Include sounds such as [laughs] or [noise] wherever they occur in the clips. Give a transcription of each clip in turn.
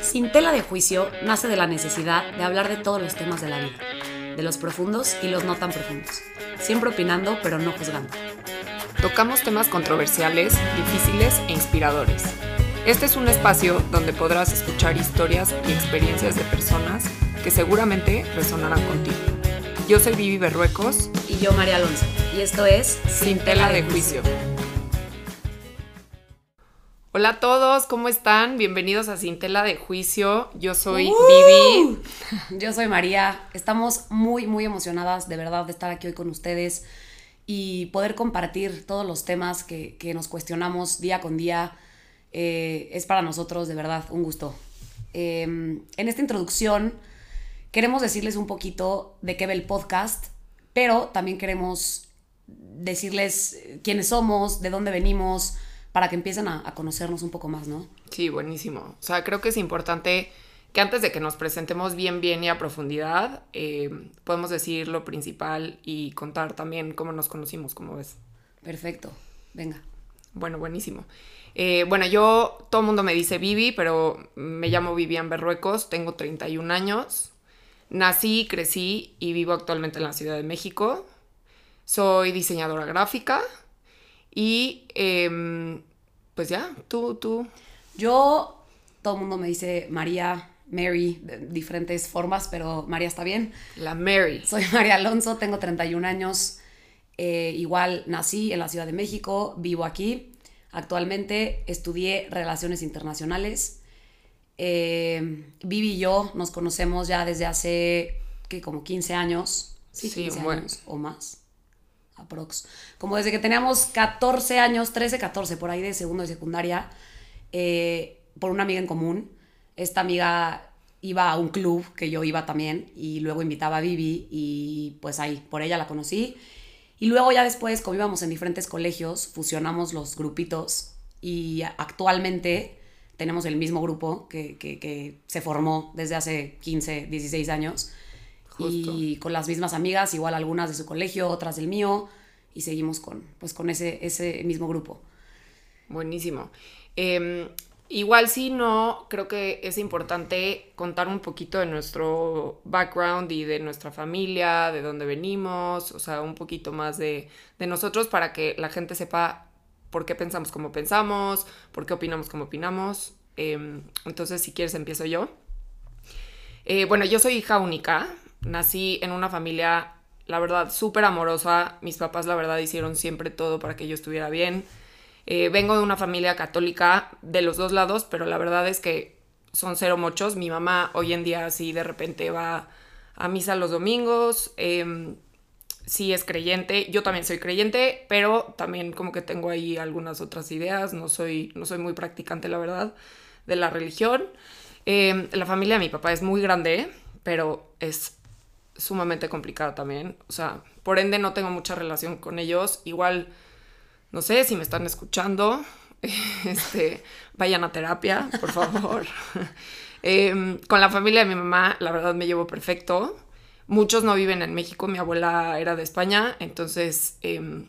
Sin tela de juicio nace de la necesidad de hablar de todos los temas de la vida, de los profundos y los no tan profundos, siempre opinando pero no juzgando. Tocamos temas controversiales, difíciles e inspiradores. Este es un espacio donde podrás escuchar historias y experiencias de personas que seguramente resonarán contigo. Yo soy Vivi Berruecos Y yo, María Alonso, y esto es Sin tela de juicio. Hola a todos, ¿cómo están? Bienvenidos a Sin tela de juicio. Yo soy ¡Uh! Vivi. Yo soy María. Estamos muy, muy emocionadas de verdad de estar aquí hoy con ustedes y poder compartir todos los temas que, que nos cuestionamos día con día. Eh, es para nosotros de verdad un gusto. Eh, en esta introducción queremos decirles un poquito de qué ve el podcast, pero también queremos decirles quiénes somos, de dónde venimos, para que empiecen a, a conocernos un poco más, ¿no? Sí, buenísimo. O sea, creo que es importante que antes de que nos presentemos bien, bien y a profundidad, eh, podemos decir lo principal y contar también cómo nos conocimos, como ves. Perfecto. Venga. Bueno, buenísimo. Eh, bueno, yo, todo el mundo me dice Vivi, pero me llamo Vivian Berruecos, tengo 31 años. Nací, crecí y vivo actualmente en la Ciudad de México. Soy diseñadora gráfica y em, pues ya, tú, tú. Yo, todo el mundo me dice María, Mary, de diferentes formas, pero María está bien. La Mary. Soy [laughs] María Alonso, tengo 31 años. eh, igual nací en la Ciudad de México, vivo aquí. Actualmente estudié Relaciones Internacionales. Eh, Vivi y yo nos conocemos ya desde hace, ¿qué? Como 15 años. Sí, Sí, 15 bueno. años o más. Aprox. Como desde que teníamos 14 años, 13, 14, por ahí de segundo de secundaria, eh, por una amiga en común. Esta amiga iba a un club que yo iba también y luego invitaba a Vivi y pues ahí, por ella la conocí. Y luego ya después, como íbamos en diferentes colegios, fusionamos los grupitos y actualmente tenemos el mismo grupo que- que se formó desde hace 15, 16 años. Justo. Y con las mismas amigas, igual algunas de su colegio, otras del mío, y seguimos con, pues, con ese, ese mismo grupo. Buenísimo. Eh, igual si no, creo que es importante contar un poquito de nuestro background y de nuestra familia, de dónde venimos, o sea, un poquito más de, de nosotros para que la gente sepa por qué pensamos como pensamos, por qué opinamos como opinamos. Eh, entonces, si quieres, empiezo yo. Eh, bueno, yo soy hija única. Nací en una familia, la verdad, súper amorosa. Mis papás, la verdad, hicieron siempre todo para que yo estuviera bien. Eh, vengo de una familia católica de los dos lados, pero la verdad es que son cero mochos. Mi mamá hoy en día sí de repente va a misa los domingos. eh, sí es creyente. Yo también soy creyente, pero también como que tengo ahí algunas otras ideas. No soy, no soy muy practicante, la verdad, de la religión. Eh, la familia de mi papá es muy grande, pero es sumamente complicada también. O sea, por ende no tengo mucha relación con ellos. Igual, no sé si me están escuchando. [laughs] Este, vayan a terapia, por favor. [laughs] Eh, con la familia de mi mamá, la verdad me llevo perfecto. Muchos no viven en México, mi abuela era de España, entonces em,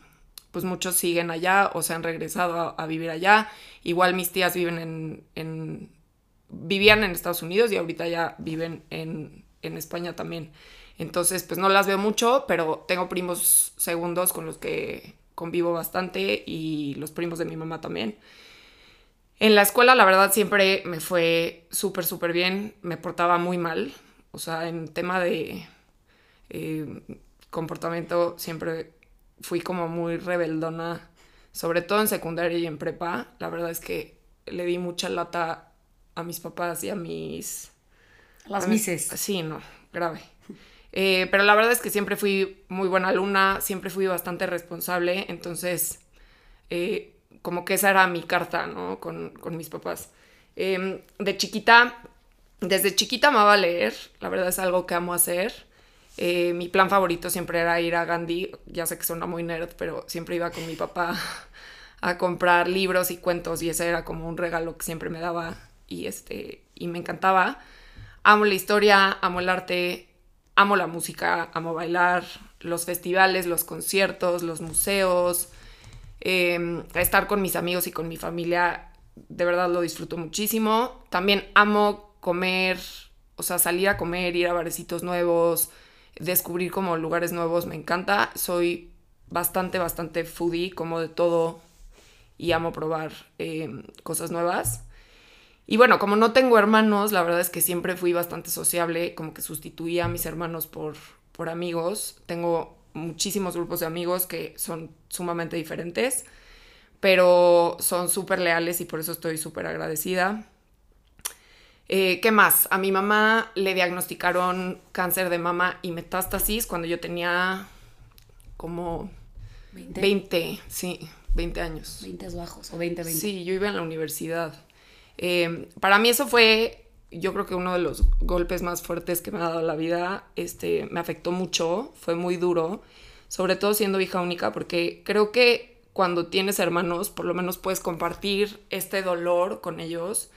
pues muchos siguen allá o se han regresado a, a vivir allá. Igual mis tías viven en, en- vivían en Estados Unidos y ahorita ya viven en, en España también. Entonces pues no las veo mucho, pero tengo primos segundos con los que convivo bastante y los primos de mi mamá también. En la escuela, la verdad, siempre me fue súper, súper bien. Me portaba muy mal. O sea, en tema de eh, comportamiento, siempre fui como muy rebeldona. Sobre todo en secundaria y en prepa. La verdad es que le di mucha lata a mis papás y a mis... Las a mis- mises. Sí, no, grave. Eh, pero la verdad es que siempre fui muy buena alumna, siempre fui bastante responsable. Entonces, eh, como que esa era mi carta, ¿no? Con, con mis papás. Eh, de chiquita, desde chiquita amaba leer, la verdad es algo que amo hacer. Eh, mi plan favorito siempre era ir a Gandhi, ya sé que suena muy nerd, pero siempre iba con mi papá [laughs] a comprar libros y cuentos y ese era como un regalo que siempre me daba y, este, y me encantaba. Amo la historia, amo el arte, amo la música, amo bailar, los festivales, los conciertos, los museos, eh, estar con mis amigos y con mi familia, de verdad lo disfruto muchísimo. También amo comer, o sea, salir a comer, ir a barecitos nuevos, descubrir como lugares nuevos, me encanta. Soy bastante, bastante foodie, como de todo y amo probar eh, cosas nuevas. Y bueno, como no tengo hermanos, la verdad es que siempre fui bastante sociable, como que sustituía a mis hermanos por, por amigos. Tengo muchísimos grupos de amigos que son sumamente diferentes, pero son súper leales y por eso estoy súper agradecida. Eh, ¿Qué más? A mi mamá le diagnosticaron cáncer de mama y metástasis cuando yo tenía como 20, 20 sí, 20 años. 20 bajos o 20, 20. Sí, yo iba en la universidad. Eh, para mí eso fue, yo creo que uno de los golpes más fuertes que me ha dado la vida. Este, me afectó mucho, fue muy duro, sobre todo siendo hija única, porque creo que cuando tienes hermanos, por lo menos puedes compartir este dolor con ellos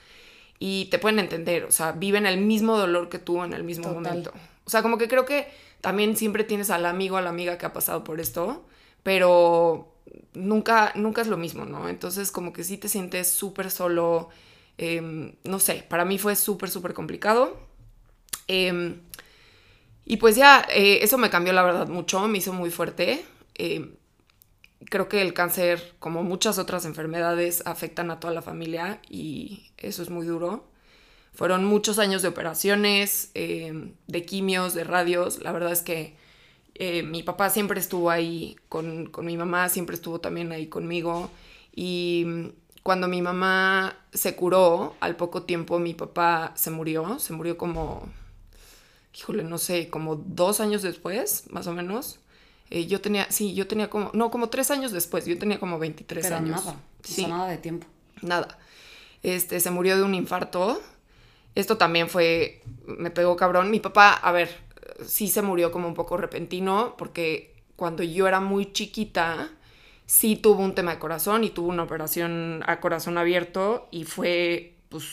y te pueden entender, o sea, viven el mismo dolor que tú en el mismo momento. O sea, como que creo que también siempre tienes al amigo, a la amiga que ha pasado por esto, pero nunca, nunca es lo mismo, ¿no? Entonces como que sí te sientes súper solo, em, no sé, para mí fue súper, súper complicado. Em, y pues ya, eh, eso me cambió la verdad mucho, me hizo muy fuerte. Em, creo que el cáncer, como muchas otras enfermedades, afectan a toda la familia y eso es muy duro. Fueron muchos años de operaciones, de quimios, de radios. La verdad es que eh, mi papá siempre estuvo ahí con, mi mamá, siempre estuvo también ahí conmigo. Y cuando mi mamá se curó, al poco tiempo mi papá se murió. Se murió como, híjole, no sé, como dos años después, más o menos. Eh, yo tenía, sí, yo tenía como, no, como tres años después, yo tenía como 23 Pero años. Nada, sí. nada de tiempo. Nada. Este, se murió de un infarto. Esto también fue, me pegó cabrón. Mi papá, a ver, sí se murió como un poco repentino, porque cuando yo era muy chiquita, sí tuvo un tema de corazón y tuvo una operación a corazón abierto y fue, pues,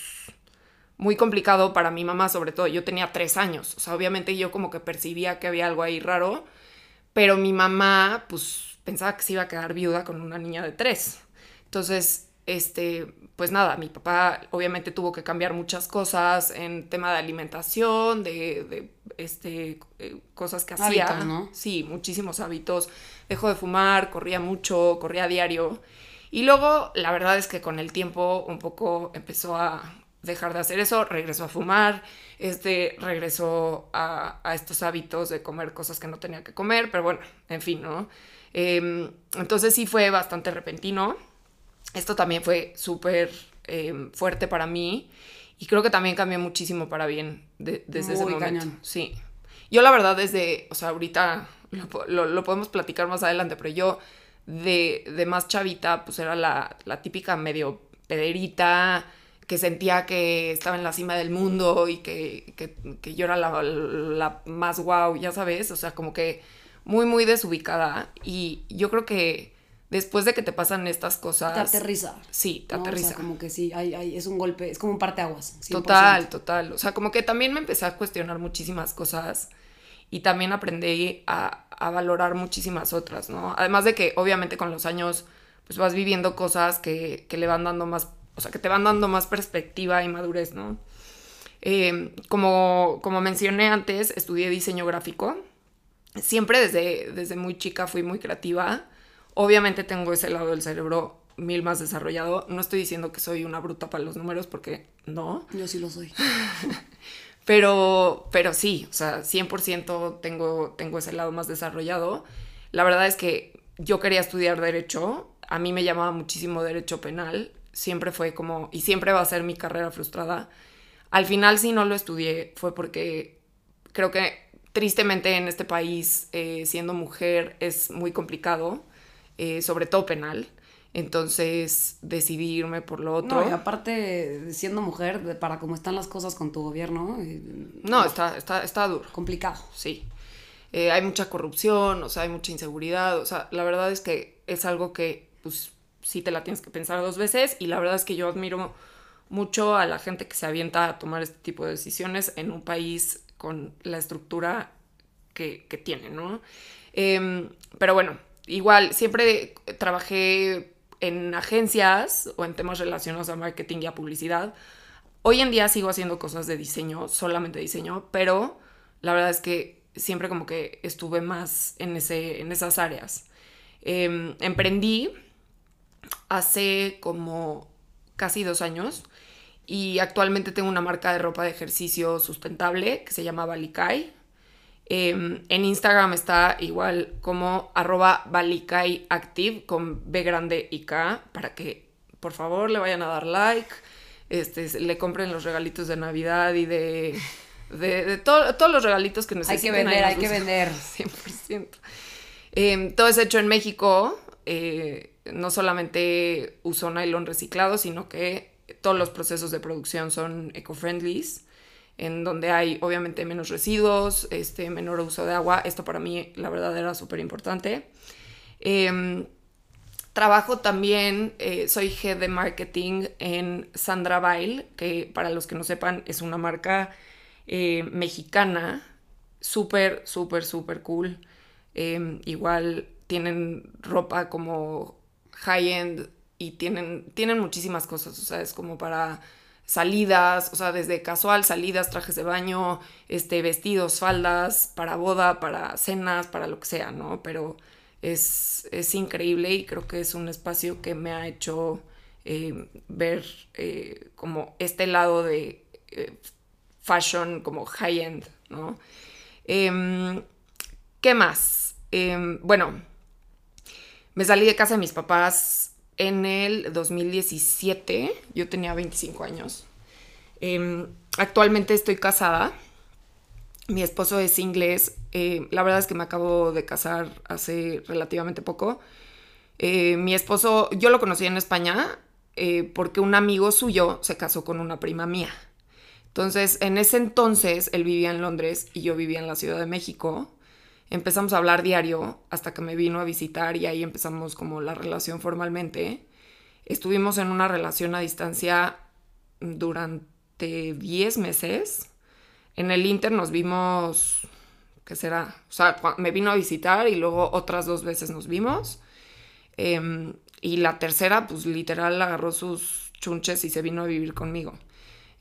muy complicado para mi mamá, sobre todo. Yo tenía tres años, o sea, obviamente yo como que percibía que había algo ahí raro pero mi mamá, pues, pensaba que se iba a quedar viuda con una niña de tres. Entonces, este, pues nada, mi papá obviamente tuvo que cambiar muchas cosas en tema de alimentación, de, este, eh, cosas que hacía. Hábitos, ¿no? Sí, muchísimos hábitos. Dejó de fumar, corría mucho, corría a diario. Y luego, la verdad es que con el tiempo un poco empezó a dejar de hacer eso, regresó a fumar, este, regresó a, estos hábitos de comer cosas que no tenía que comer, pero bueno, en fin, ¿no? Em, entonces sí fue bastante repentino. Esto también fue súper em, fuerte para mí y creo que también cambió muchísimo para bien desde ese momento. Sí. Yo la verdad desde, o sea, ahorita lo, podemos platicar más adelante, pero yo de, de más chavita, pues era la, la típica medio pederita, que sentía que estaba en la cima del mundo y que, yo era la, más guau, ya sabes, o sea, como que muy, muy desubicada. Y yo creo que después de que te pasan estas cosas... Te aterriza. Sí, te aterriza. O sea, como que sí, hay, es un golpe, es como un parteaguas. Total, total. O sea, como que también me empecé a cuestionar muchísimas cosas y también aprendí a, valorar muchísimas otras, ¿no? Además de que obviamente con los años pues vas viviendo cosas que, que le van dando más o sea, que te van dando más perspectiva y madurez, ¿no? Eh, como, como mencioné antes, estudié diseño gráfico. Siempre desde, desde muy chica fui muy creativa. Obviamente tengo ese lado del cerebro mil más desarrollado. No estoy diciendo que soy una bruta para los números porque no. Yo sí lo soy. [laughs] pero, pero sí, o sea, 100% tengo, tengo ese lado más desarrollado. La verdad es que yo quería estudiar derecho. A mí me llamaba muchísimo derecho penal siempre fue como, y siempre va a ser mi carrera frustrada. Al final, si no lo estudié, fue porque creo que tristemente en este país, eh, siendo mujer, es muy complicado, eh, sobre todo penal. Entonces decidí irme por lo otro. No, y aparte, siendo mujer, para cómo están las cosas con tu gobierno. Eh, no, está, está, está duro. Complicado. Sí. hay mucha corrupción, o sea, hay mucha inseguridad. O sea, la verdad es que es algo que, pues, sí te la tienes que pensar dos veces y la verdad es que yo admiro mucho a la gente que se avienta a tomar este tipo de decisiones en un país con la estructura que, tiene, ¿no? Em, pero bueno, igual, siempre trabajé en agencias o en temas relacionados a marketing y a publicidad. Hoy en día sigo haciendo cosas de diseño, solamente diseño, pero la verdad es que siempre como que estuve más en, ese, en esas áreas. Em, emprendí hace como casi dos años y actualmente tengo una marca de ropa de ejercicio sustentable que se llama Balikai. Em, en Instagram está igual como arroba con B grande y K para que por favor le vayan a dar like, este, le compren los regalitos de Navidad y de, de, todos los regalitos que necesiten. Hay que vender, hay que vender. [laughs] 100%. Em, todo es hecho en México. Eh, no solamente uso nylon reciclado, sino que todos los procesos de producción son eco-friendly, en donde hay obviamente menos residuos, este, menor uso de agua. Esto para mí, la verdad, era súper importante. Em, trabajo también, eh, soy head de marketing en Sandra Bail, que para los que no sepan es una marca eh, mexicana, súper, súper, súper cool. Em, igual tienen ropa como high-end y tienen, tienen muchísimas cosas, o sea, es como para salidas, o sea, desde casual, salidas, trajes de baño, este, vestidos, faldas, para boda, para cenas, para lo que sea, ¿no? Pero es, increíble y creo que es un espacio que me ha hecho eh, ver eh, como este lado de eh, fashion como high-end, ¿no? Em, ¿Qué más? Em, bueno, me salí de casa de mis papás en el 2017. Yo tenía 25 años. Em, actualmente estoy casada. Mi esposo es inglés. Eh, la verdad es que me acabo de casar hace relativamente poco. Eh, mi esposo, yo lo conocí en España eh, porque un amigo suyo se casó con una prima mía. Entonces, en ese entonces, él vivía en Londres y yo vivía en la Ciudad de México empezamos a hablar diario hasta que me vino a visitar y ahí empezamos como la relación formalmente. Estuvimos en una relación a distancia durante 10 meses. En el Inter nos vimos, ¿qué será? O sea, me vino a visitar y luego otras dos veces nos vimos. Em, y la tercera, pues literal agarró sus chunches y se vino a vivir conmigo.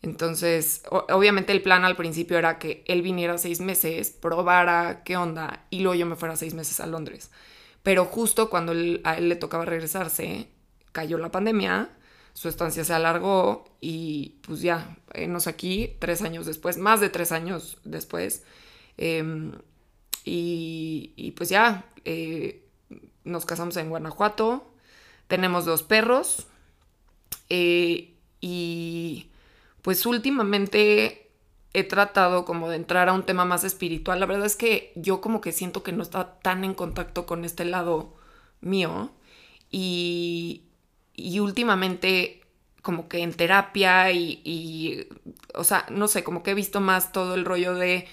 Entonces, obviamente el plan al principio era que él viniera seis meses, probara qué onda y luego yo me fuera seis meses a Londres. Pero justo cuando a él le tocaba regresarse, cayó la pandemia, su estancia se alargó y pues ya, nos aquí tres años después, más de tres años después. Em, y, pues ya, eh, nos casamos en Guanajuato, tenemos dos perros eh, y pues últimamente he tratado como de entrar a un tema más espiritual. La verdad es que yo como que siento que no está tan en contacto con este lado mío y, últimamente como que en terapia y, o sea, no sé, como que he visto más todo el rollo de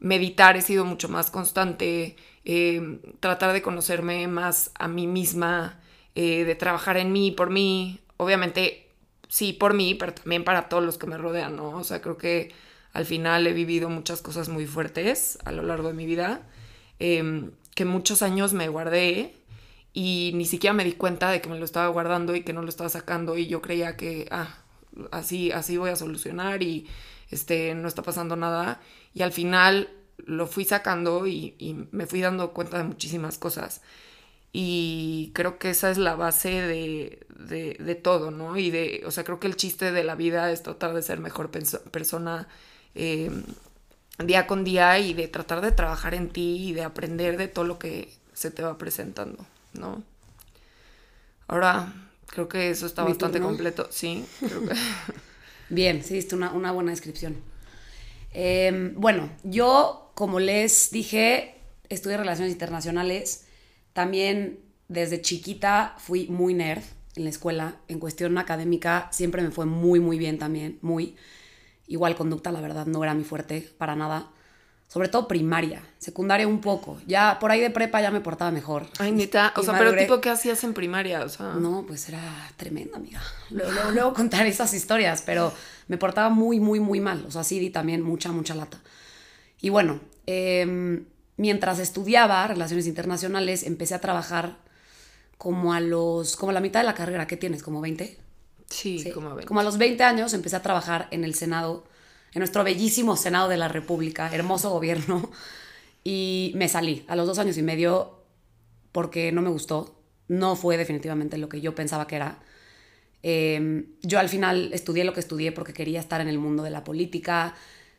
meditar, he sido mucho más constante, eh, tratar de conocerme más a mí misma, eh, de trabajar en mí, por mí. Obviamente sí por mí, pero también para todos los que me rodean, ¿no? O sea, creo que al final he vivido muchas cosas muy fuertes a lo largo de mi vida, em, que muchos años me guardé y ni siquiera me di cuenta de que me lo estaba guardando y que no lo estaba sacando y yo creía que, ah, así, así voy a solucionar y este, no está pasando nada. Y al final lo fui sacando y, y me fui dando cuenta de muchísimas cosas. Y creo que esa es la base de, de, todo, ¿no? Y de, o sea, creo que el chiste de la vida es tratar de ser mejor persona eh, día con día y de tratar de trabajar en ti y de aprender de todo lo que se te va presentando, ¿no? Ahora, creo que eso está bastante completo, sí. [laughs] Bien, sí, diste una, una buena descripción. Em, bueno, yo, como les dije, estudié Relaciones Internacionales también desde chiquita fui muy nerd en la escuela. En cuestión académica siempre me fue muy, muy bien también, muy. Igual conducta, la verdad, no era mi fuerte para nada. Sobre todo primaria, secundaria un poco. Ya por ahí de prepa ya me portaba mejor. Ay, neta. [laughs] O sea, pero tipo, ¿qué hacías en primaria? O sea... No, pues era tremenda, amiga. Luego, luego, contar esas historias, pero me portaba muy, muy, muy mal. O sea, sí di también mucha, mucha lata. Y bueno, eh, mientras estudiaba relaciones internacionales, empecé a trabajar como a los, como a la mitad de la carrera. ¿Qué tienes? ¿Como 20? Sí, como 20. Como a los 20 años empecé a trabajar en el Senado, en nuestro bellísimo Senado de la República, hermoso gobierno, y me salí a los dos años y medio porque no me gustó, no fue definitivamente lo que yo pensaba que era. Em, yo al final estudié lo que estudié porque quería estar en el mundo de la política,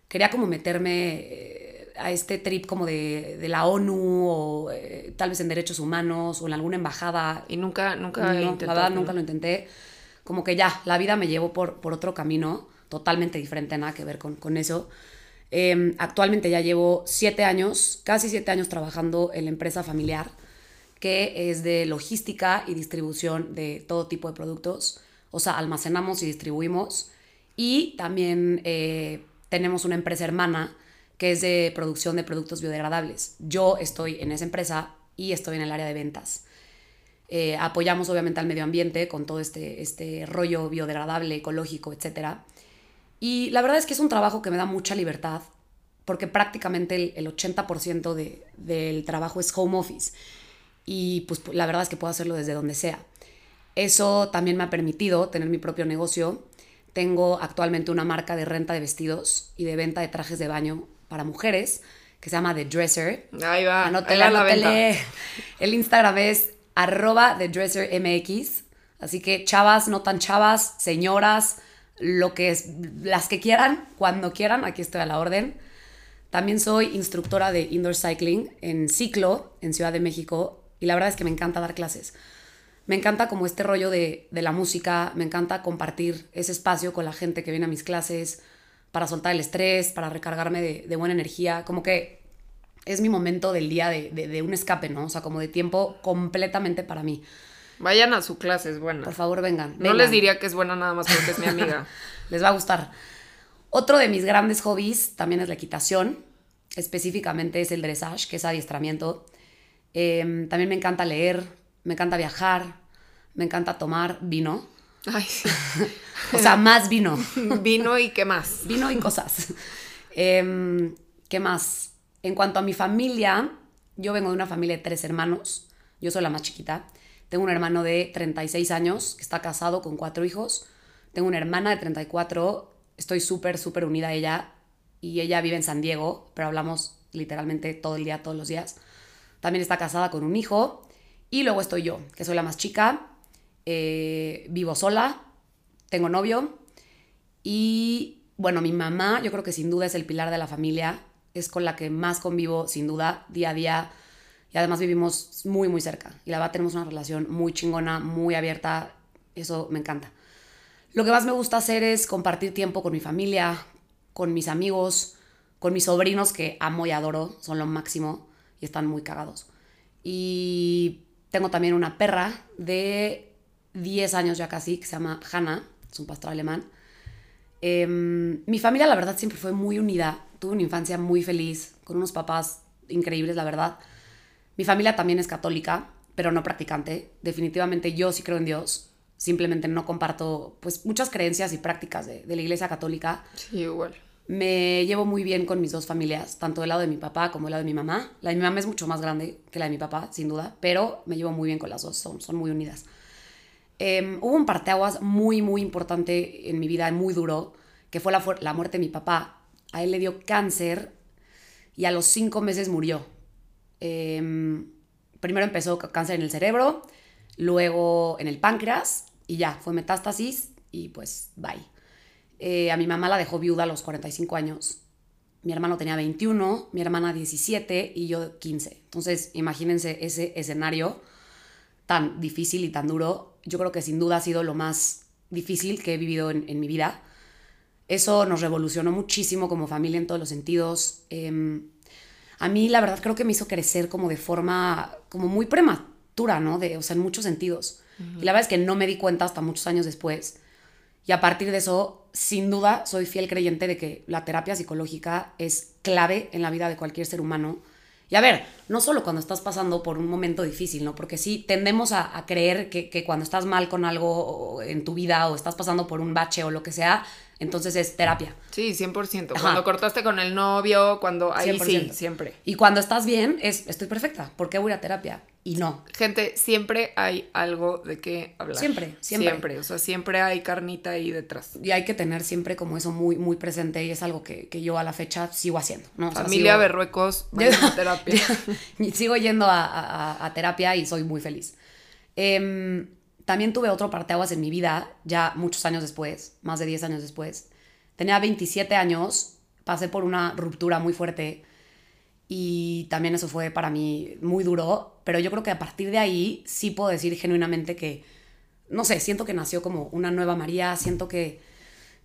quería como meterme eh, a este trip como de, de la ONU o eh, tal vez en derechos humanos o en alguna embajada. Y nunca, nunca No, la verdad ¿no? nunca lo intenté. Como que ya, la vida me llevó por, por otro camino totalmente diferente, nada que ver con, con eso. Em, actualmente ya llevo siete años, casi siete años trabajando en la empresa familiar, que es de logística y distribución de todo tipo de productos. O sea, almacenamos y distribuimos. Y también eh, tenemos una empresa hermana que es de producción de productos biodegradables. Yo estoy en esa empresa y estoy en el área de ventas. Eh, apoyamos obviamente al medio ambiente con todo este, este rollo biodegradable, ecológico, etc. Y la verdad es que es un trabajo que me da mucha libertad porque prácticamente el, el 80% de, del trabajo es home office y pues la verdad es que puedo hacerlo desde donde sea. Eso también me ha permitido tener mi propio negocio. Tengo actualmente una marca de renta de vestidos y de venta de trajes de baño para mujeres que se llama The Dresser. Ahí va. Anótele, ahí va la anótele. [laughs] El Instagram es arroba The Dresser MX. Así que chavas, no tan chavas, señoras, lo que es, las que quieran, cuando quieran, aquí estoy a la orden. También soy instructora de indoor cycling en ciclo en Ciudad de México y la verdad es que me encanta dar clases. Me encanta como este rollo de, de la música, me encanta compartir ese espacio con la gente que viene a mis clases para soltar el estrés, para recargarme de, de buena energía, como que es mi momento del día de, de- de un escape, ¿no? O sea, como de tiempo completamente para mí. Vayan a su clase, es buena. Por favor, vengan. No les diría que es buena nada más porque es mi amiga. [laughs] Les va a gustar. Otro de mis grandes hobbies también es la equitación. Específicamente es el dressage, que es adiestramiento. Eh, también me encanta leer, me encanta viajar, me encanta tomar vino. Ay, sí. [laughs] O sea, más vino. [laughs] Vino y qué más. Vino y cosas. Em, ¿Qué más? En cuanto a mi familia, yo vengo de una familia de tres hermanos. Yo soy la más chiquita. Tengo un hermano de 36 años que está casado con cuatro hijos. Tengo una hermana de 34. Estoy súper, súper unida a ella. Y ella vive en San Diego, pero hablamos literalmente todo el día, todos los días. También está casada con un hijo. Y luego estoy yo, que soy la más chica. Eh, vivo sola. Tengo novio. Y bueno, mi mamá, yo creo que sin duda es el pilar de la familia, es con la que más convivo, sin duda, día a día. Y además vivimos muy, muy cerca. Y la verdad tenemos una relación muy chingona, muy abierta. Eso me encanta. Lo que más me gusta hacer es compartir tiempo con mi familia, con mis amigos, con mis sobrinos que amo y adoro, son lo máximo y están muy cagados. Y tengo también una perra de 10 años ya casi, que se llama Hannah, es un pastor alemán. Em, mi familia, la verdad, siempre fue muy unida. Tuve una infancia muy feliz, con unos papás increíbles, la verdad. Mi familia también es católica, pero no practicante. Definitivamente yo sí creo en Dios. Simplemente no comparto pues, muchas creencias y prácticas de, de la iglesia católica. Sí, igual. Me llevo muy bien con mis dos familias, tanto del lado de mi papá como del lado de mi mamá. La de mi mamá es mucho más grande que la de mi papá, sin duda, pero me llevo muy bien con las dos, son, son muy unidas. Eh, hubo un parteaguas muy, muy importante en mi vida, muy duro, que fue la, la muerte de mi papá. A él le dio cáncer y a los cinco meses murió. Eh, primero empezó cáncer en el cerebro, luego en el páncreas y ya, fue metástasis y pues bye. Eh, a mi mamá la dejó viuda a los 45 años. Mi hermano tenía 21, mi hermana 17 y yo 15. Entonces, imagínense ese escenario tan difícil y tan duro. Yo creo que sin duda ha sido lo más difícil que he vivido en, en mi vida. Eso nos revolucionó muchísimo como familia en todos los sentidos. Eh, a mí, la verdad, creo que me hizo crecer como de forma, como muy prematura, ¿no? De, o sea, en muchos sentidos. Y la verdad es que no me di cuenta hasta muchos años después. Y a partir de eso, sin duda, soy fiel creyente de que la terapia psicológica es clave en la vida de cualquier ser humano. Y a ver, no solo cuando estás pasando por un momento difícil, ¿no? Porque sí, tendemos a, a creer que, que cuando estás mal con algo en tu vida o estás pasando por un bache o lo que sea, entonces es terapia. Sí, 100%. Ajá. Cuando cortaste con el novio, cuando... Ahí sí, 100%. siempre. Y cuando estás bien, es estoy perfecta. ¿Por qué voy a terapia? y no. Gente, siempre hay algo de qué hablar. Siempre, siempre. Siempre, o sea, siempre hay carnita ahí detrás. Y hay que tener siempre como eso muy, muy presente y es algo que, que yo a la fecha sigo haciendo. ¿no? O sea, Familia sigo- Berruecos, [laughs] vayan a terapia. [laughs] sigo yendo a, a- a terapia y soy muy feliz. Em, también tuve otro parteaguas en mi vida, ya muchos años después, más de 10 años después. Tenía 27 años, pasé por una ruptura muy fuerte y también eso fue para mí muy duro, pero yo creo que a partir de ahí sí puedo decir genuinamente que, no sé, siento que nació como una nueva María, siento que,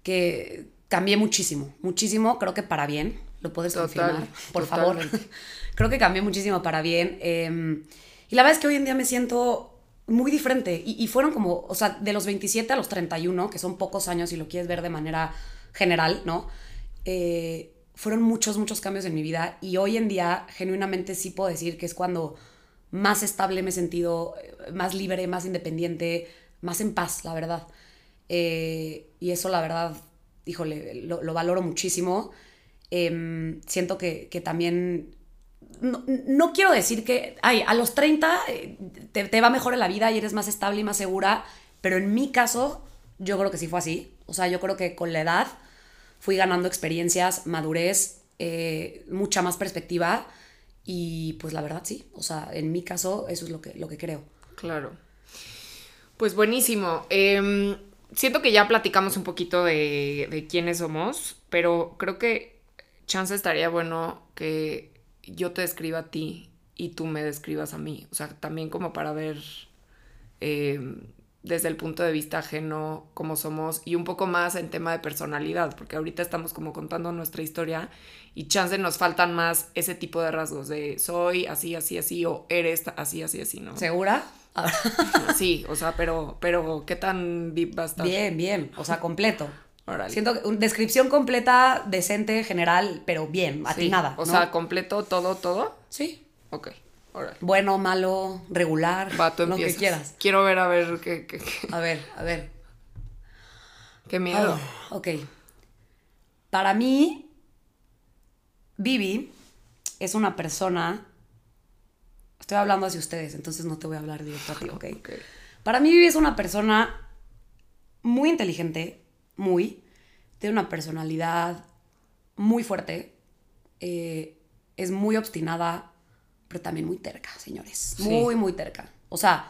que cambié muchísimo, muchísimo, creo que para bien, lo puedes Total, confirmar, por favor. [laughs] creo que cambié muchísimo para bien. eh, y la verdad es que hoy en día me siento muy diferente. Y, fueron como, o sea, de los 27 a los 31, que son pocos años si lo quieres ver de manera general, ¿no? Eh, fueron muchos, muchos cambios en mi vida. Y hoy en día, genuinamente sí puedo decir que es cuando más estable me he sentido, eh, más libre, más independiente, más en paz, la verdad. Eh, y eso, la verdad, híjole, lo, lo valoro muchísimo. Em, siento que, que también no, no quiero decir que, ay, a los 30 eh, te, te va mejor en la vida y eres más estable y más segura, pero en mi caso, yo creo que sí fue así. O sea, yo creo que con la edad fui ganando experiencias, madurez, eh, mucha más perspectiva y pues la verdad sí. O sea, en mi caso, eso es lo que, lo que creo. Claro. Pues buenísimo. Em, siento que ya platicamos un poquito de, de quiénes somos, pero creo que chance estaría bueno que yo te describa a ti y tú me describas a mí. O sea, también como para ver em, desde el punto de vista ajeno cómo somos y un poco más en tema de personalidad, porque ahorita estamos como contando nuestra historia y chance nos faltan más ese tipo de rasgos de soy así, así, así o eres así, así, así, ¿no? ¿Segura? A ver. Sí, o sea, pero, pero ¿qué tan deep va a estar? Bien, bien. O sea, completo. Siento que una descripción completa, decente, general, pero bien, Sí, atinada. O ¿no? sea, completo, todo, todo. sí. Ok. Bueno, malo, regular, Va, lo que quieras. Quiero ver, a ver, qué, qué, qué- A ver, a ver. qué miedo. Ah, ok. Para mí, Vivi es una persona. Estoy hablando hacia ustedes, entonces no te voy a hablar directo a ti, [laughs] ¿ok? Ok. Para mí, Vivi es una persona muy inteligente, muy. Tiene una personalidad muy fuerte. eh, es muy obstinada, pero también muy terca, señores. Sí. Muy, muy terca. O sea,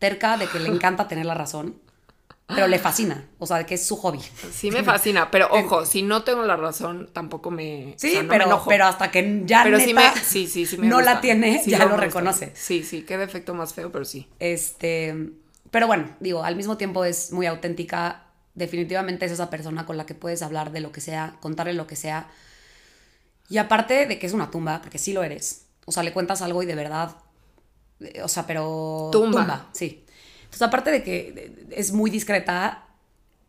terca de que le encanta [laughs] tener la razón, pero le fascina. O sea, de que es su hobby. Sí me fascina, pero ojo, si no tengo la razón, tampoco me... Sí, o sea, no me pero, enojo. pero hasta que ya Pero sí neta me... Sí, sí, sí me no la tiene, Sí, ya no lo reconoce. Sí, sí, qué defecto más feo, pero sí. Este, pero bueno, digo, al mismo tiempo es muy auténtica. Definitivamente es esa persona con la que puedes hablar de lo que sea, contarle lo que sea. Y aparte de que es una tumba, porque sí lo eres. O sea, le cuentas algo y de verdad. eh, O sea, pero. Tumba. sí. Entonces, aparte de que eh, es muy discreta,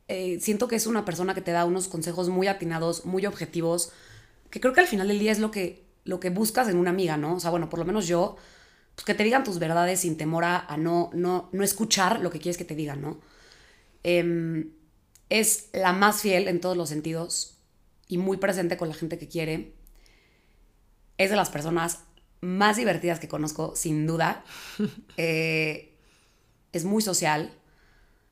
eh, siento que es una persona que te da unos consejos muy atinados, muy objetivos, que creo que al final del día es lo que, lo que buscas en una amiga, ¿no? O sea, bueno, por lo menos yo, pues que te digan tus verdades sin temor a, no, no, no escuchar lo que quieres que te digan, ¿no? Em, es la más fiel en todos los sentidos y muy presente con la gente que quiere. Es de las personas más divertidas que conozco, sin duda. [laughs] Eh, es muy social.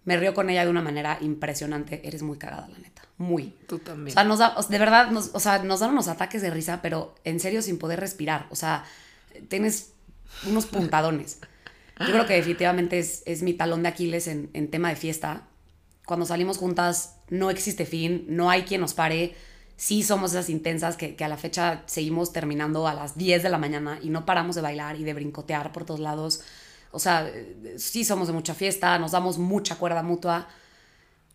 Me río con ella de una manera impresionante. Eres muy cagada, la neta. Muy. Tú O también. sea, nos da, o de verdad, nos, o sea, nos dan unos ataques de risa, pero en serio sin poder respirar. O sea, tienes unos puntadones. Yo creo que definitivamente es, es mi talón de Aquiles en, en tema de fiesta. Cuando salimos juntas no existe fin, no hay quien nos pare. Sí somos esas intensas que, que a la fecha seguimos terminando a las 10 de la mañana y no paramos de bailar y de brincotear por todos lados. O sea, sí somos de mucha fiesta, nos damos mucha cuerda mutua.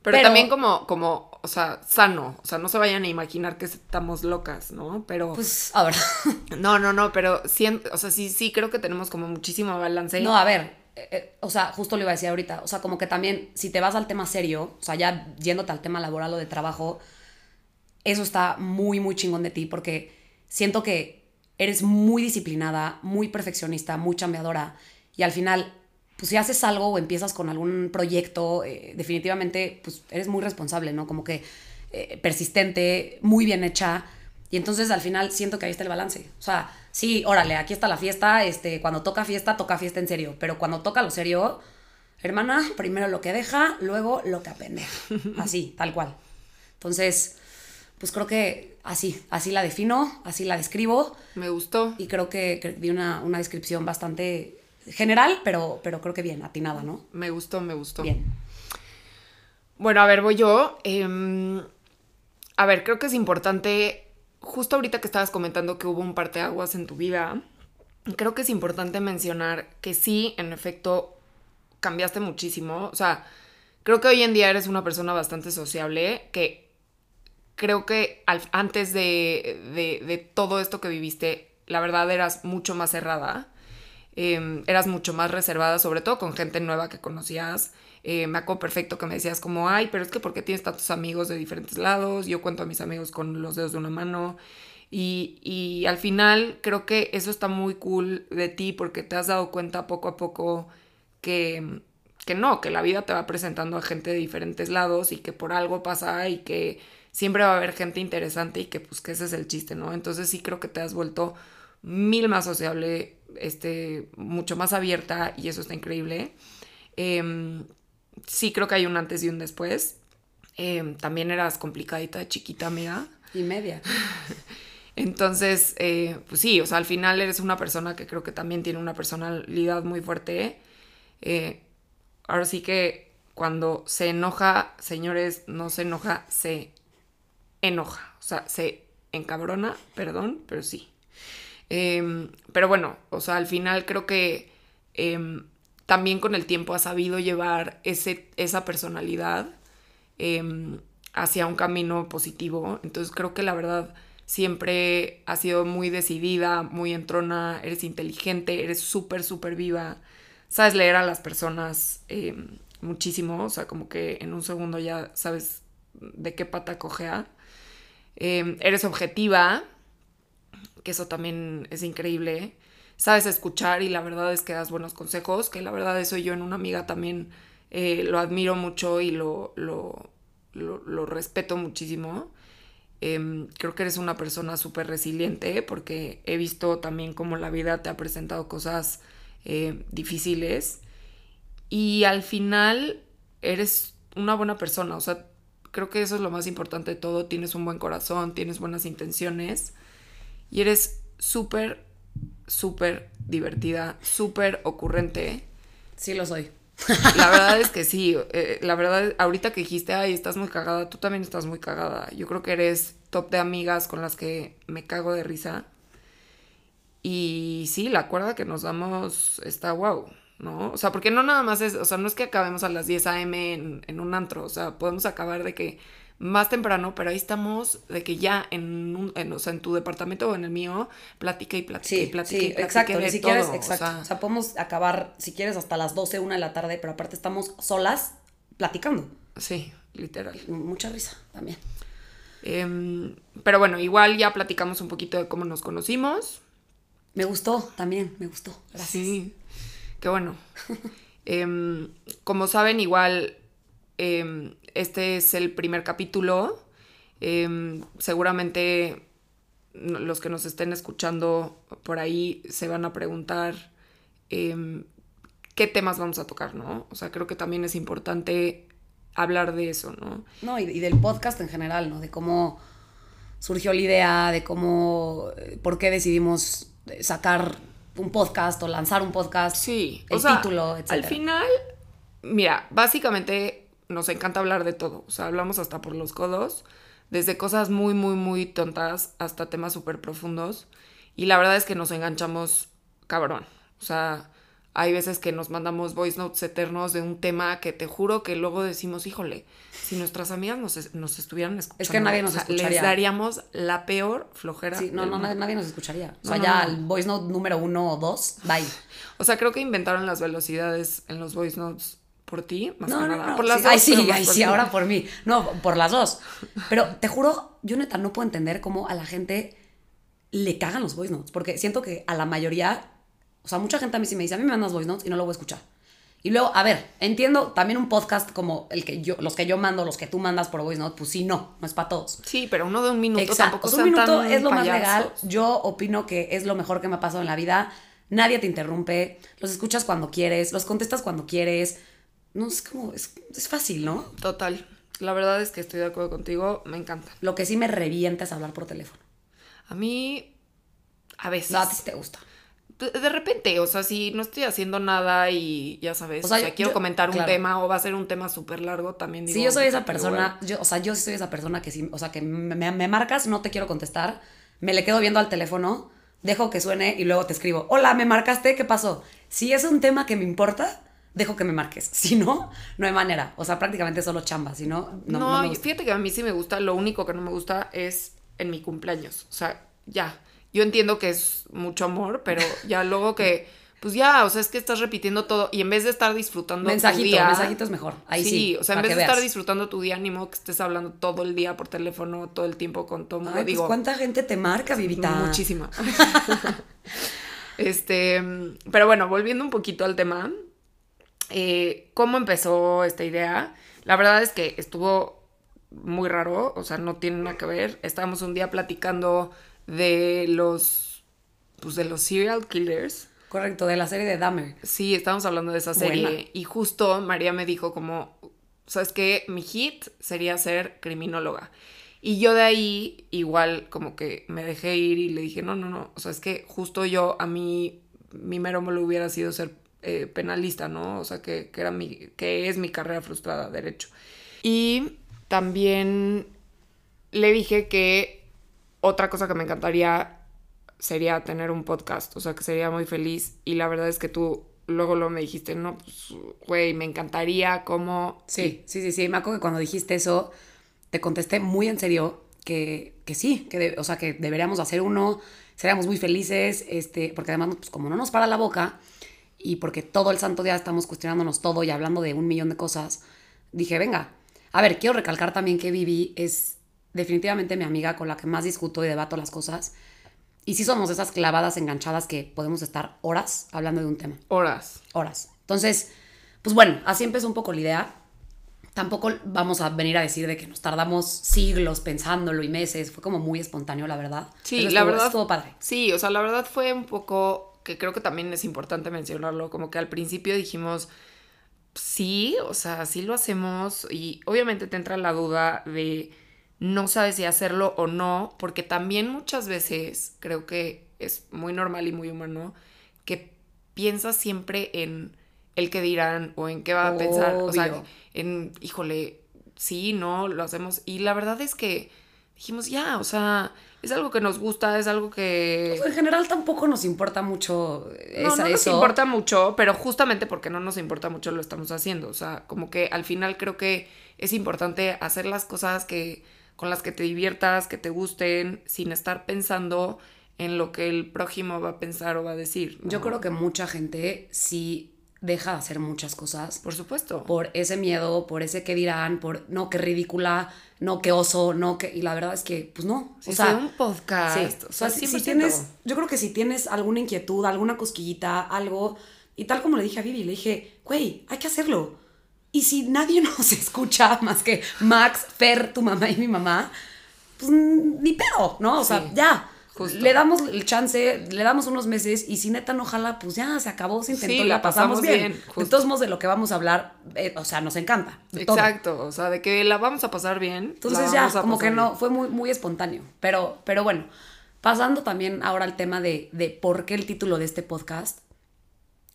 pero, pero- también como, como, o sea, sano. O sea, no se vayan a imaginar que estamos locas, ¿no? Pero... Pues, a ver. [laughs] No, no, no, pero sí, o sea, sí, sí creo que tenemos como muchísimo balance. No, a ver, eh, eh, o sea, justo lo iba a decir ahorita, o sea, como que también si te vas al tema serio, o sea, ya yéndote al tema laboral o de trabajo, eso está muy, muy chingón de ti porque siento que eres muy disciplinada, muy perfeccionista, muy chambeadora y al final, pues si haces algo o empiezas con algún proyecto, eh, definitivamente, pues eres muy responsable, ¿no? Como que persistente, muy bien hecha. Y entonces al final siento que ahí está el balance. O sea, Sí, órale, aquí está la fiesta, este, cuando toca fiesta, toca fiesta en serio, pero cuando toca lo serio, hermana, primero lo que deja, luego lo que aprende. [laughs] Así, tal cual. Entonces, pues creo que así, así la defino, así la describo. Me gustó. Y creo que, que di una, una descripción bastante general, pero, pero creo que bien, atinada, ¿no? Me gustó, me gustó. Bien. Bueno, a ver, voy yo. Em, a ver, creo que es importante, justo ahorita que estabas comentando que hubo un parteaguas en tu vida, creo que es importante mencionar que sí, en efecto, cambiaste muchísimo. O sea, creo que hoy en día eres una persona bastante sociable, que creo que al- antes de, de- de todo esto que viviste, la verdad eras mucho más cerrada. Eh, eras mucho más reservada, sobre todo con gente nueva que conocías. Eh, me acuerdo perfecto que me decías como, ay, pero es que ¿por qué tienes tantos amigos de diferentes lados? Yo cuento a mis amigos con los dedos de una mano. Y, y al final creo que eso está muy cool de ti porque te has dado cuenta poco a poco que, que no, que la vida te va presentando a gente de diferentes lados y que por algo pasa y que siempre va a haber gente interesante y que pues que ese es el chiste, ¿no? Entonces sí creo que te has vuelto mil más sociable, este, mucho más abierta y eso está increíble. Em, sí creo que hay un antes y un después. Em, también eras complicadita de chiquita, amiga. Y media. [laughs] Entonces, eh, pues sí, o sea, al final eres una persona que creo que también tiene una personalidad muy fuerte. Eh, ahora sí que cuando se enoja, señores, no se enoja, se enoja. O sea, se encabrona, perdón, pero sí. Em, pero bueno, o sea, al final creo que em, también con el tiempo has sabido llevar ese, esa personalidad em, hacia un camino positivo. Entonces creo que la verdad siempre has sido muy decidida, muy entrona, eres inteligente, eres súper, súper viva. Sabes leer a las personas em, muchísimo, o sea, como que en un segundo ya sabes de qué pata cojea. Em, eres objetiva, que eso también es increíble. Sabes escuchar y la verdad es que das buenos consejos, que la verdad eso yo en una amiga también eh, lo admiro mucho y lo, lo, lo, respeto muchísimo. Em, creo que eres una persona súper resiliente porque he visto también cómo la vida te ha presentado cosas eh, difíciles y al final eres una buena persona, o sea, creo que eso es lo más importante de todo, tienes un buen corazón, tienes buenas intenciones y eres súper, súper divertida, súper ocurrente. Sí lo soy. La verdad es que [laughs] sí, eh, la verdad, ahorita que dijiste, ay, estás muy cagada, tú también estás muy cagada. Yo creo que eres top de amigas con las que me cago de risa. Y sí, la cuerda que nos damos está wow, ¿no? O sea, porque no nada más es, o sea, no es que acabemos a las 10 a.m. En, en un antro, o sea, podemos acabar de que más temprano, pero ahí estamos de que ya en, un, en, o sea, en tu departamento o en el mío, platique y platique Sí, y platique sí, y platique exacto. de si todo, quieres, o exacto. sea, O sea, podemos acabar, si quieres, hasta las 12, 1 de la tarde, pero aparte estamos solas platicando. sí, literal. Mucha risa también. Em, pero bueno, igual ya platicamos un poquito de cómo nos conocimos. Me gustó también, me gustó. Gracias. Sí, qué bueno. [laughs] Em, como saben, igual em, este es el primer capítulo. Em, seguramente los que nos estén escuchando por ahí se van a preguntar em, qué temas vamos a tocar, ¿no? O sea, creo que también es importante hablar de eso, ¿no? No, y, y del podcast en general, ¿no? De cómo surgió la idea, de cómo, eh, por qué decidimos eh, sacar un podcast o lanzar un podcast. Sí, el o sea, título, etc. Al final, mira, básicamente nos encanta hablar de todo. O sea, hablamos hasta por los codos, desde cosas muy, muy, muy tontas hasta temas súper profundos. Y la verdad es que nos enganchamos cabrón. O sea, hay veces que nos mandamos voice notes eternos de un tema que te juro que luego decimos, híjole, si nuestras amigas nos, es- nos estuvieran escuchando. nadie nos o sea, escucharía. Les daríamos la peor flojera. Sí, no, no, mundo. nadie, nadie nos escucharía. O sea, no, ya no. el voice note número uno o dos, bye. [laughs] O sea, creo que inventaron las velocidades en los voice notes por ti, más No, que no, nada. no. Por las sí, dos, ay, sí, más ay, por sí, ahora por mí. No, por las dos. Pero te juro, yo neta no puedo entender cómo a la gente le cagan los voice notes. Porque siento que a la mayoría, o sea, mucha gente a mí sí me dice, a mí me mandas voice notes y no lo voy a escuchar. Y luego, a ver, entiendo también un podcast como el que yo, los que yo mando, los que tú mandas por voice note, pues sí, no, no es para todos. Sí, pero uno de un minuto Exacto. tampoco un sean minuto es lo más payasos. legal. Yo opino que es lo mejor que me ha pasado en la vida. Nadie te interrumpe, los escuchas cuando quieres, los contestas cuando quieres. No es como, es, es fácil, ¿no? Total. La verdad es que estoy de acuerdo contigo, me encanta. Lo que sí me revienta es hablar por teléfono. A mí, a veces. No, a ti sí te gusta. de, repente, o sea, si no estoy haciendo nada y ya sabes, O o sea, yo- quiero yo- comentar un tema o va a ser un tema súper largo, también digo. Sí, yo soy esa "Qué persona, yo, o sea, yo sí soy esa persona que sí, o sea, que me, me- me marcas, no te quiero contestar, me le quedo viendo al teléfono, dejo que suene y luego te escribo, hola, ¿me marcaste? ¿Qué pasó? Si es un tema que me importa, dejo que me marques. [laughs] Si no, no hay manera. O sea, prácticamente solo chamba, si no, no, No, no me gusta. fíjate que a mí sí me gusta, lo único que no me gusta es en mi cumpleaños. O sea, ya. Yo entiendo que es mucho amor, pero [laughs] ya luego que, pues ya, o sea, es que estás repitiendo todo y en vez de estar disfrutando tu Mensajito, día. mensajito es mejor. Ahí sí, sí, o sea, en vez de estar disfrutando tu día, ni modo que estés hablando todo el día por teléfono, todo el tiempo con todo mundo. Ay, pues, Digo, ¿cuánta gente te marca, Vivita? Muchísima. [laughs] este, pero bueno, volviendo un poquito al tema, eh, ¿cómo empezó esta idea? La verdad es que estuvo muy raro, o sea, no tiene nada que ver. Estábamos un día platicando de los, pues de los serial killers. Correcto, de la serie de Dahmer. Sí, estábamos hablando de esa serie Buena. y justo María me dijo como, ¿sabes qué? Mi hit sería ser criminóloga. Y yo de ahí igual como que me dejé ir y le dije, no, no, no, o sea, es que justo yo, a mí, mi mero mole hubiera sido ser eh, penalista, ¿no? O sea, que, que era mi, que es mi carrera frustrada, derecho. Y también le dije que otra cosa que me encantaría sería tener un podcast, o sea, que sería muy feliz. Y la verdad es que tú luego, luego me dijiste, no, pues, güey, me encantaría como... Sí, sí, sí, sí. Me acuerdo que cuando dijiste eso, te contesté muy en serio que, que sí, que o sea, que deberíamos hacer uno, seríamos muy felices, este, porque además, pues como no nos para la boca y porque todo el santo día estamos cuestionándonos todo y hablando de un millón de cosas, dije, venga. A ver, quiero recalcar también que Vivi es definitivamente mi amiga con la que más discuto y debato las cosas. Y sí somos esas clavadas enganchadas que podemos estar horas hablando de un tema Horas. horas. Entonces, pues bueno, así empezó un poco la idea. Tampoco vamos a venir a decir de que nos tardamos siglos pensándolo y meses. Fue como muy espontáneo, la verdad. Sí, Pero la estuvo- verdad. Estuvo padre. Sí, o sea, la verdad fue un poco que creo que también es importante mencionarlo, como que al principio dijimos, sí, o sea, sí lo hacemos y obviamente te entra la duda de no sabes si hacerlo o no, porque también muchas veces creo que es muy normal y muy humano que piensas siempre en el que dirán o en qué va a pensar, o sea, en, híjole, sí, no, lo hacemos. Y la verdad es que dijimos, ya, o sea, es algo que nos gusta, es algo que... Pues en general tampoco nos importa mucho No, esa- no nos eso. importa mucho, pero justamente porque no nos importa mucho lo estamos haciendo. O sea, como que al final creo que es importante hacer las cosas que con las que te diviertas, que te gusten, sin estar pensando en lo que el prójimo va a pensar o va a decir. ¿no? Yo creo que mucha gente sí deja de hacer muchas cosas Por supuesto. por ese miedo, por ese que dirán, por no, qué ridícula, no, qué oso, no, que. Y la verdad es que, pues no. O sea, un podcast. Sí, o sea, si, si 100%. tienes, yo creo que si tienes alguna inquietud, alguna cosquillita, algo, y tal como le dije a Vivi, le dije, güey, hay que hacerlo. Y si nadie [laughs] nos escucha más que Max, Fer, tu mamá y mi mamá, pues ni pedo, ¿no? O sea, ya. Justo. Le damos el chance, le damos unos meses y si neta no jala, pues ya se acabó, se intentó Sí, y la pasamos, pasamos bien. bien, De justo. todos modos, de lo que vamos a hablar, eh, o sea, nos encanta. todo. Exacto, o sea, de que la vamos a pasar bien. Entonces ya, como que no, fue muy, muy espontáneo. Pero, pero bueno, pasando también ahora al tema de, de por qué el título de este podcast,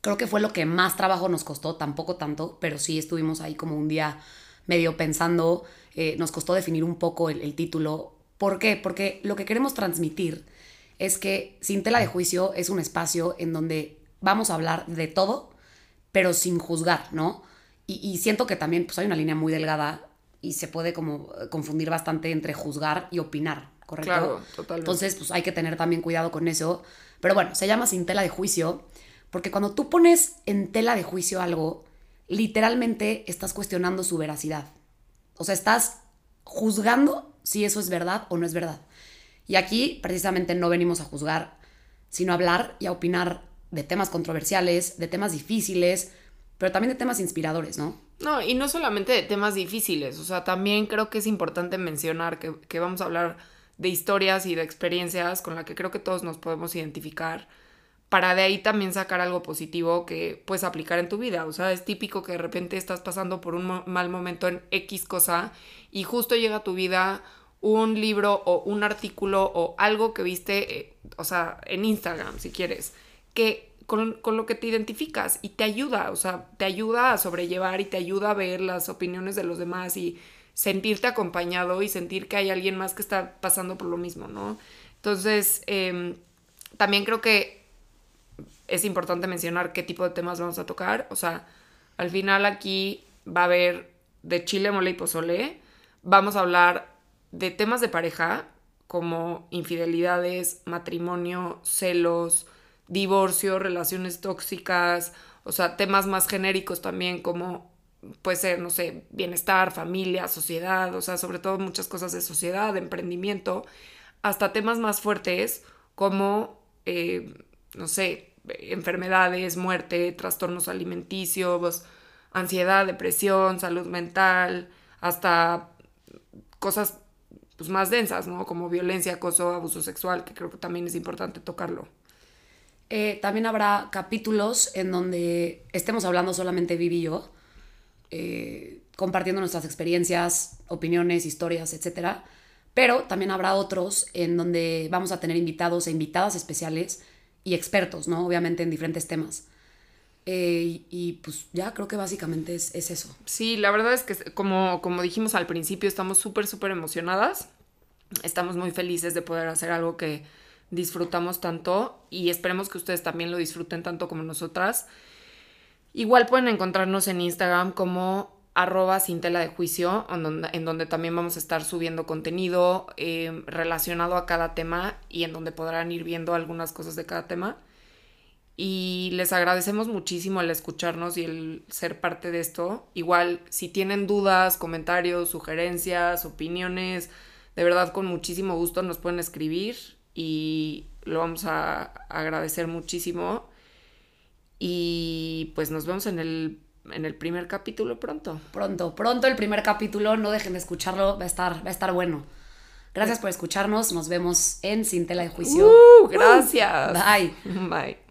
creo que fue lo que más trabajo nos costó, tampoco tanto, pero sí estuvimos ahí como un día medio pensando, eh, nos costó definir un poco el, el título. ¿Por qué? Porque lo que queremos transmitir es que Sin Tela de Juicio es un espacio en donde vamos a hablar de todo, pero sin juzgar, ¿no? Y, y siento que también pues, hay una línea muy delgada y se puede como eh, confundir bastante entre juzgar y opinar, ¿correcto? Claro, totalmente. Entonces, pues hay que tener también cuidado con eso. Pero bueno, se llama sin tela de juicio, porque cuando tú pones en tela de juicio algo, literalmente estás cuestionando su veracidad. O sea, estás juzgando si eso es verdad o no es verdad. Y aquí precisamente no venimos a juzgar, sino a hablar y a opinar de temas controversiales, de temas difíciles, pero también de temas inspiradores, ¿no? No, y no solamente de temas difíciles, o sea, también creo que es importante mencionar que, que vamos a hablar de historias y de experiencias con las que creo que todos nos podemos identificar para de ahí también sacar algo positivo que puedes aplicar en tu vida. O sea, es típico que de repente estás pasando por un mal momento en X cosa y justo llega a tu vida un libro o un artículo o algo que viste, eh, o sea, en Instagram, si quieres, que con, con, lo que te identificas y te ayuda, o sea, te ayuda a sobrellevar y te ayuda a ver las opiniones de los demás y sentirte acompañado y sentir que hay alguien más que está pasando por lo mismo, ¿no? Entonces, eh, también creo que es importante mencionar qué tipo de temas vamos a tocar. O sea, al final aquí va a haber de chile, mole y pozole. Vamos a hablar de temas de pareja como infidelidades, matrimonio, celos, divorcio, relaciones tóxicas, o sea, temas más genéricos también como puede ser, no sé, bienestar, familia, sociedad, o sea, sobre todo muchas cosas de sociedad, de emprendimiento, hasta temas más fuertes como, eh, no sé, enfermedades, muerte, trastornos alimenticios, ansiedad, depresión, salud mental, hasta cosas pues, más densas, ¿no? Como violencia, acoso, abuso sexual, que creo que también es importante tocarlo. Eh, también habrá capítulos en donde estemos hablando solamente Vivi y yo, eh, compartiendo nuestras experiencias, opiniones, historias, etc. Pero también habrá otros en donde vamos a tener invitados e invitadas especiales y expertos, ¿no? Obviamente en diferentes temas. Eh, y, pues ya creo que básicamente es, eso. Sí, la verdad es que como, como dijimos al principio, estamos súper, súper emocionadas. Estamos muy felices de poder hacer algo que disfrutamos tanto y esperemos que ustedes también lo disfruten tanto como nosotras. Igual pueden encontrarnos en Instagram como arroba sin tela de juicio, en donde, en donde, también vamos a estar subiendo contenido eh, relacionado a cada tema y en donde podrán ir viendo algunas cosas de cada tema. Y les agradecemos muchísimo el escucharnos y el ser parte de esto. Igual, si tienen dudas, comentarios, sugerencias, opiniones, de verdad con muchísimo gusto nos pueden escribir y lo vamos a agradecer muchísimo. Y pues nos vemos en el en el primer capítulo pronto. Pronto, pronto el primer capítulo, no dejen de escucharlo, va a estar, va a estar bueno. Gracias por escucharnos, nos vemos en Sin Tela de Juicio. Uh, gracias. Bye. [laughs] Bye.